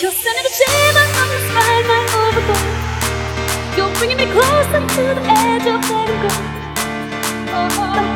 You're sending a shiver up the spine, my overboard. You're bringing me closer to the edge of letting go. Oh,